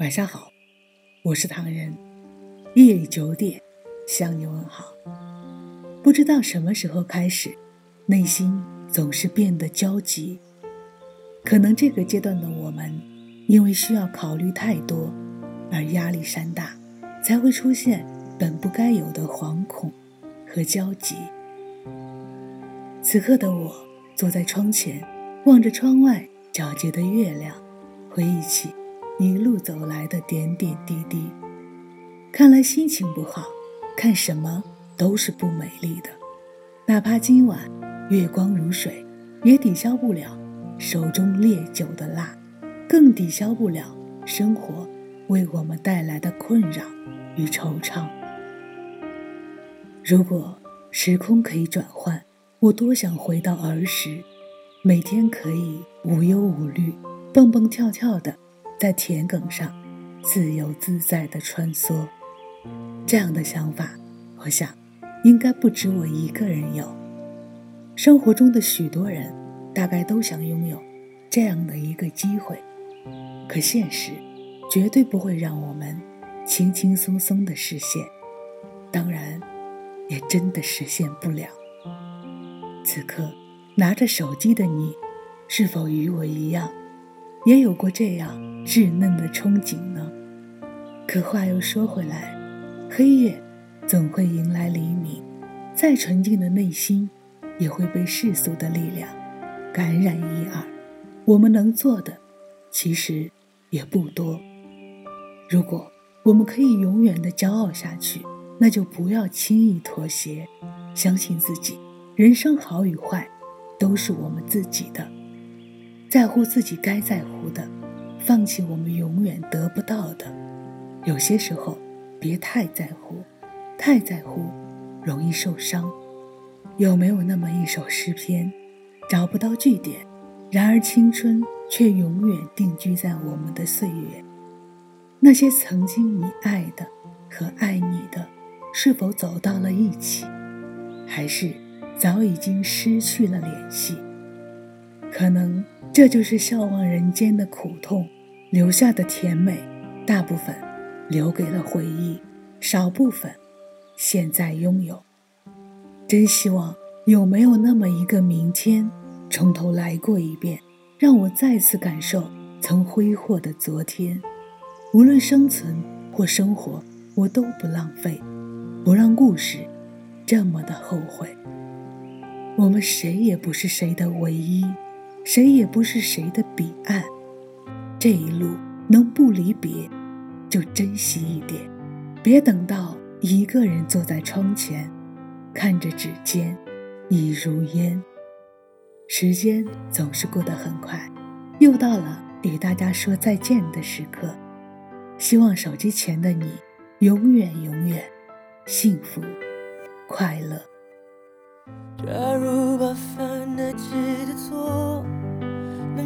晚上好，我是唐人。夜里九点向你问好。不知道什么时候开始，内心总是变得焦急。可能这个阶段的我们，因为需要考虑太多，而压力山大，才会出现本不该有的惶恐和焦急。此刻的我坐在窗前，望着窗外皎洁的月亮，回忆起。一路走来的点点滴滴，看来心情不好，看什么都是不美丽的。哪怕今晚月光如水，也抵消不了手中烈酒的辣，更抵消不了生活为我们带来的困扰与惆怅。如果时空可以转换，我多想回到儿时，每天可以无忧无虑，蹦蹦跳跳的。在田埂上自由自在地穿梭，这样的想法，我想应该不止我一个人有。生活中的许多人大概都想拥有这样的一个机会，可现实绝对不会让我们轻轻松松地实现，当然，也真的实现不了。此刻拿着手机的你，是否与我一样？也有过这样稚嫩的憧憬呢。可话又说回来，黑夜总会迎来黎明，再纯净的内心也会被世俗的力量感染一二。我们能做的其实也不多。如果我们可以永远的骄傲下去，那就不要轻易妥协，相信自己。人生好与坏，都是我们自己的。在乎自己该在乎的，放弃我们永远得不到的。有些时候，别太在乎，太在乎容易受伤。有没有那么一首诗篇，找不到句点，然而青春却永远定居在我们的岁月？那些曾经你爱的和爱你的，是否走到了一起，还是早已经失去了联系？可能这就是笑望人间的苦痛，留下的甜美，大部分留给了回忆，少部分现在拥有。真希望有没有那么一个明天，从头来过一遍，让我再次感受曾挥霍的昨天。无论生存或生活，我都不浪费，不让故事这么的后悔。我们谁也不是谁的唯一。谁也不是谁的彼岸，这一路能不离别，就珍惜一点，别等到一个人坐在窗前，看着指尖已如烟。时间总是过得很快，又到了与大家说再见的时刻。希望手机前的你，永远永远幸福快乐。假如把犯得起的错，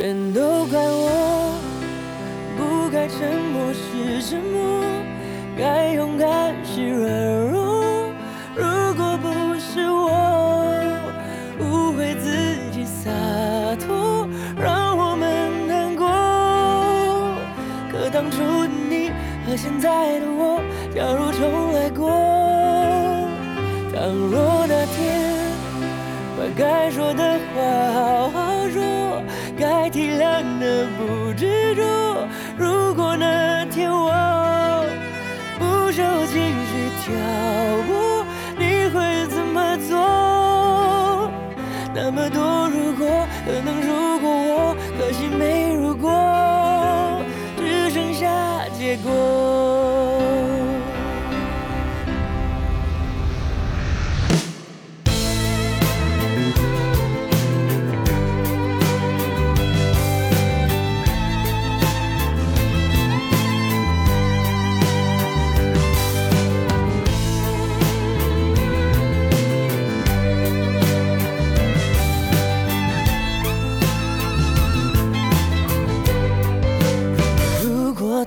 全都怪我，不该沉默是沉默，该勇敢是软弱。如果不是我误会自己洒脱，让我们难过。可当初的你和现在的我，假如重来过。倘若那天把该说的话好好，体谅的不执着。如果那天我不受情绪挑拨，你会怎么做？那么多如果，可能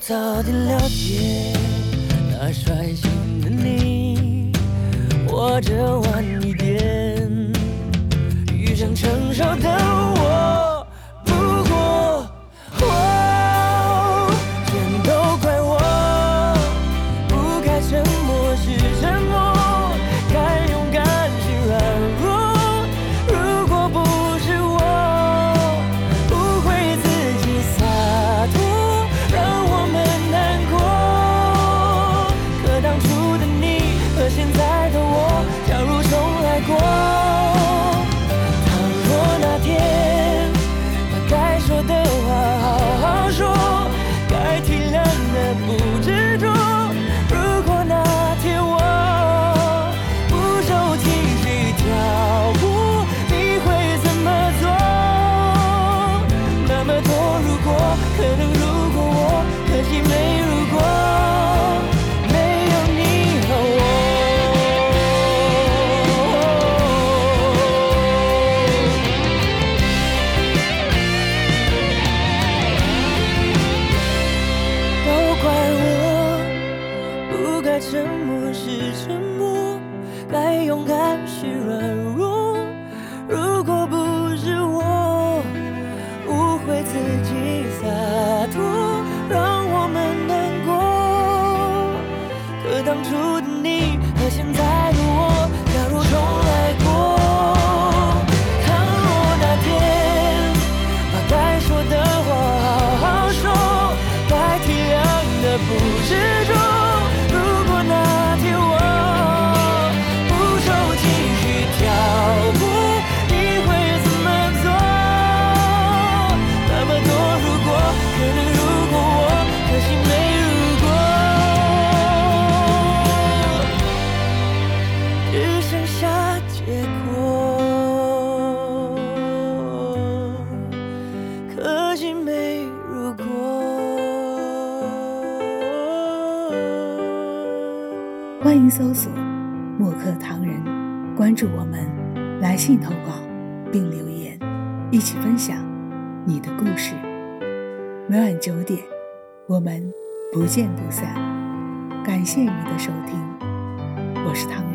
早点了解那率性的你或者晚一点遇上成熟的我沉默是沉默，该勇敢是软弱。如果不是我，误会自己在。欢迎搜索“墨客唐人”，关注我们，来信投稿并留言，一起分享你的故事。每晚九点，我们不见不散。感谢你的收听，我是唐人。